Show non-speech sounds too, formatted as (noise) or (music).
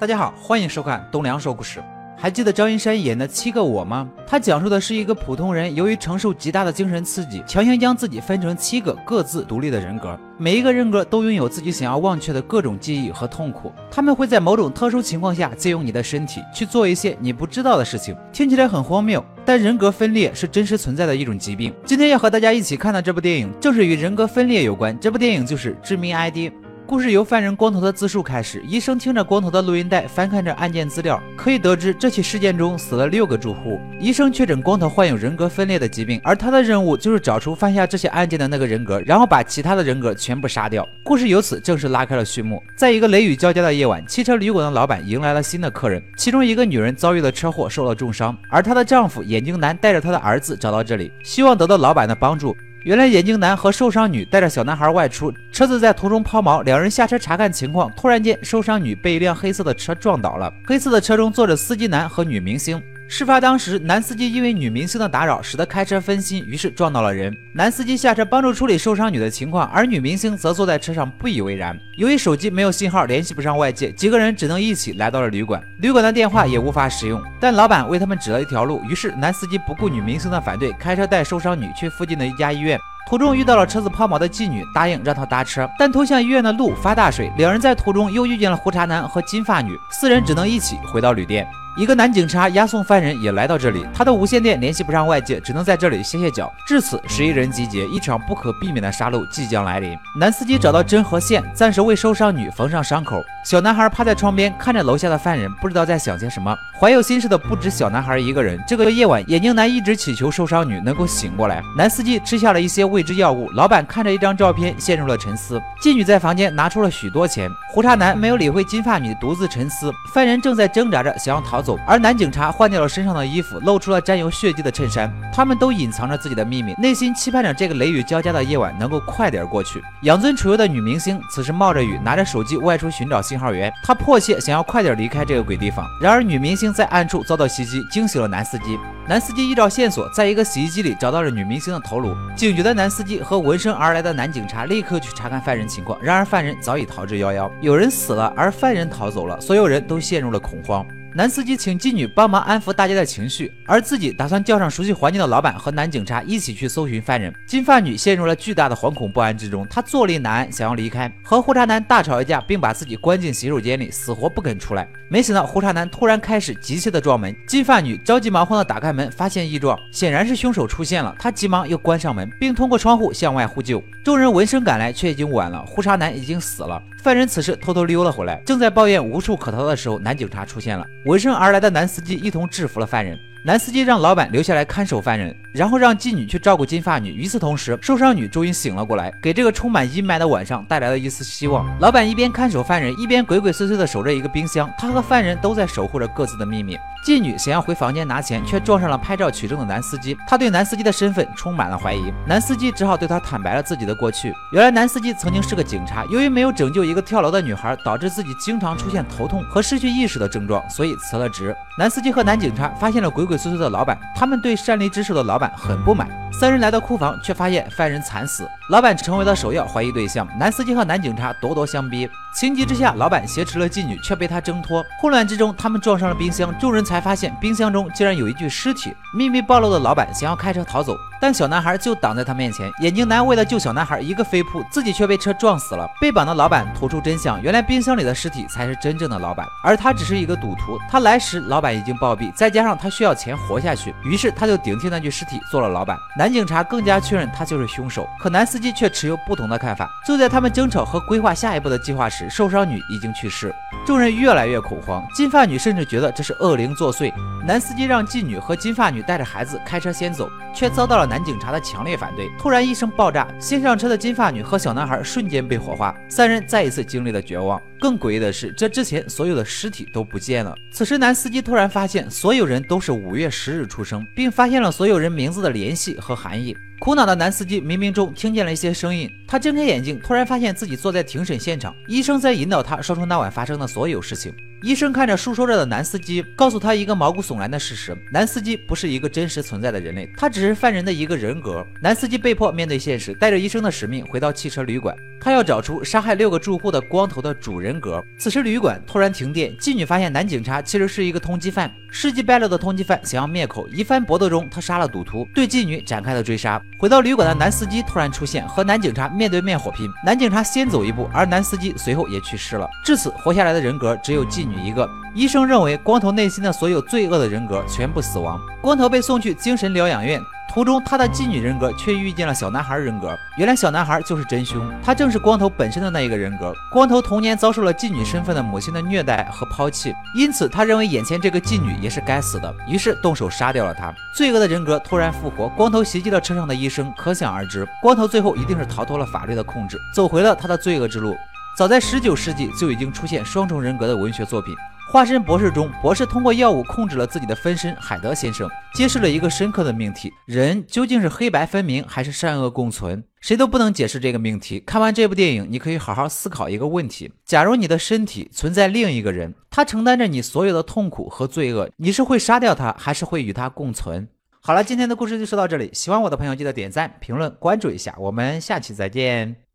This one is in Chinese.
大家好，欢迎收看东梁说故事。还记得张一山演的《七个我》吗？他讲述的是一个普通人由于承受极大的精神刺激，强行将自己分成七个各自独立的人格，每一个人格都拥有自己想要忘却的各种记忆和痛苦。他们会在某种特殊情况下借用你的身体去做一些你不知道的事情。听起来很荒谬，但人格分裂是真实存在的一种疾病。今天要和大家一起看的这部电影，正是与人格分裂有关。这部电影就是《致命 ID》。故事由犯人光头的自述开始。医生听着光头的录音带，翻看着案件资料，可以得知这起事件中死了六个住户。医生确诊光头患有人格分裂的疾病，而他的任务就是找出犯下这些案件的那个人格，然后把其他的人格全部杀掉。故事由此正式拉开了序幕。在一个雷雨交加的夜晚，汽车旅馆的老板迎来了新的客人，其中一个女人遭遇了车祸，受了重伤，而她的丈夫眼镜男带着他的儿子找到这里，希望得到老板的帮助。原来眼镜男和受伤女带着小男孩外出，车子在途中抛锚，两人下车查看情况，突然间受伤女被一辆黑色的车撞倒了，黑色的车中坐着司机男和女明星。事发当时，男司机因为女明星的打扰，使得开车分心，于是撞到了人。男司机下车帮助处理受伤女的情况，而女明星则坐在车上不以为然。由于手机没有信号，联系不上外界，几个人只能一起来到了旅馆。旅馆的电话也无法使用，但老板为他们指了一条路，于是男司机不顾女明星的反对，开车带受伤女去附近的一家医院。途中遇到了车子抛锚的妓女，答应让他搭车，但通向医院的路发大水，两人在途中又遇见了胡茬男和金发女，四人只能一起回到旅店。一个男警察押送犯人也来到这里，他的无线电联系不上外界，只能在这里歇歇脚。至此，十一人集结，一场不可避免的杀戮即将来临。男司机找到针和线，暂时为受伤女缝上伤口。小男孩趴在窗边看着楼下的犯人，不知道在想些什么。怀有心事的不止小男孩一个人。这个夜晚，眼镜男一直祈求受伤女能够醒过来。男司机吃下了一些未知药物。老板看着一张照片，陷入了沉思。妓女在房间拿出了许多钱。胡茬男没有理会金发女，独自沉思。犯人正在挣扎着想要逃 (laughs) 走，而男警察换掉了身上的衣服，露出了沾有血迹的衬衫。他们都隐藏着自己的秘密，内心期盼着这个雷雨交加的夜晚能够快点过去。养尊处优的女明星此时冒着雨，拿着手机外出寻找信号源。她迫切想要快点离开这个鬼地方。然而，女明星在暗处遭到袭击，惊醒了男司机。男司机依照线索，在一个洗衣机里找到了女明星的头颅。警觉的男司机和闻声而来的男警察立刻去查看犯人情况。然而，犯人早已逃之夭夭。有人死了，而犯人逃走了，所有人都陷入了恐慌。男司机请妓女帮忙安抚大家的情绪，而自己打算叫上熟悉环境的老板和男警察一起去搜寻犯人。金发女陷入了巨大的惶恐不安之中，她坐立难安，想要离开，和胡渣男大吵一架，并把自己关进洗手间里，死活不肯出来。没想到胡渣男突然开始急切的撞门，金发女着急忙慌的打开门，发现异状，显然是凶手出现了。她急忙又关上门，并通过窗户向外呼救。众人闻声赶来，却已经晚了，胡渣男已经死了。犯人此时偷偷溜了回来，正在抱怨无处可逃的时候，男警察出现了。闻声而来的男司机一同制服了犯人。男司机让老板留下来看守犯人，然后让妓女去照顾金发女。与此同时，受伤女终于醒了过来，给这个充满阴霾的晚上带来了一丝希望。老板一边看守犯人，一边鬼鬼祟祟地守着一个冰箱。他和犯人都在守护着各自的秘密。妓女想要回房间拿钱，却撞上了拍照取证的男司机。他对男司机的身份充满了怀疑。男司机只好对他坦白了自己的过去。原来男司机曾经是个警察，由于没有拯救一个跳楼的女孩，导致自己经常出现头痛和失去意识的症状，所以辞了职。男司机和男警察发现了鬼鬼祟祟的老板，他们对擅离职守的老板很不满。三人来到库房，却发现犯人惨死，老板成为了首要怀疑对象。男司机和男警察咄咄相逼，情急之下，老板挟持了妓女，却被他挣脱。混乱之中，他们撞上了冰箱，众人才发现冰箱中竟然有一具尸体。秘密暴露的老板想要开车逃走，但小男孩就挡在他面前。眼镜男为了救小男孩，一个飞扑，自己却被车撞死了。被绑的老板吐出真相，原来冰箱里的尸体才是真正的老板，而他只是一个赌徒。他来时，老板已经暴毙，再加上他需要钱活下去，于是他就顶替那具尸体做了老板。男。警察更加确认他就是凶手，可男司机却持有不同的看法。就在他们争吵和规划下一步的计划时，受伤女已经去世，众人越来越恐慌。金发女甚至觉得这是恶灵作祟。男司机让妓女和金发女带着孩子开车先走，却遭到了男警察的强烈反对。突然一声爆炸，先上车的金发女和小男孩瞬间被火化，三人再一次经历了绝望。更诡异的是，这之前所有的尸体都不见了。此时，男司机突然发现，所有人都是五月十日出生，并发现了所有人名字的联系和含义。苦恼的男司机冥冥中听见了一些声音，他睁开眼睛，突然发现自己坐在庭审现场，医生在引导他说出那晚发生的所有事情。医生看着述说着的男司机，告诉他一个毛骨悚然的事实：男司机不是一个真实存在的人类，他只是犯人的一个人格。男司机被迫面对现实，带着医生的使命回到汽车旅馆，他要找出杀害六个住户的光头的主人格。此时旅馆突然停电，妓女发现男警察其实是一个通缉犯，事迹败露的通缉犯想要灭口，一番搏斗中他杀了赌徒，对妓女展开了追杀。回到旅馆的男司机突然出现，和男警察面对面火拼，男警察先走一步，而男司机随后也去世了。至此，活下来的人格只有妓女一个。医生认为，光头内心的所有罪恶的人格全部死亡。光头被送去精神疗养院，途中他的妓女人格却遇见了小男孩人格。原来小男孩就是真凶，他正是光头本身的那一个人格。光头童年遭受了妓女身份的母亲的虐待和抛弃，因此他认为眼前这个妓女也是该死的，于是动手杀掉了她。罪恶的人格突然复活，光头袭击了车上的医生，可想而知，光头最后一定是逃脱了法律的控制，走回了他的罪恶之路。早在十九世纪就已经出现双重人格的文学作品。化身博士中，博士通过药物控制了自己的分身海德先生，揭示了一个深刻的命题：人究竟是黑白分明，还是善恶共存？谁都不能解释这个命题。看完这部电影，你可以好好思考一个问题：假如你的身体存在另一个人，他承担着你所有的痛苦和罪恶，你是会杀掉他，还是会与他共存？好了，今天的故事就说到这里。喜欢我的朋友，记得点赞、评论、关注一下。我们下期再见。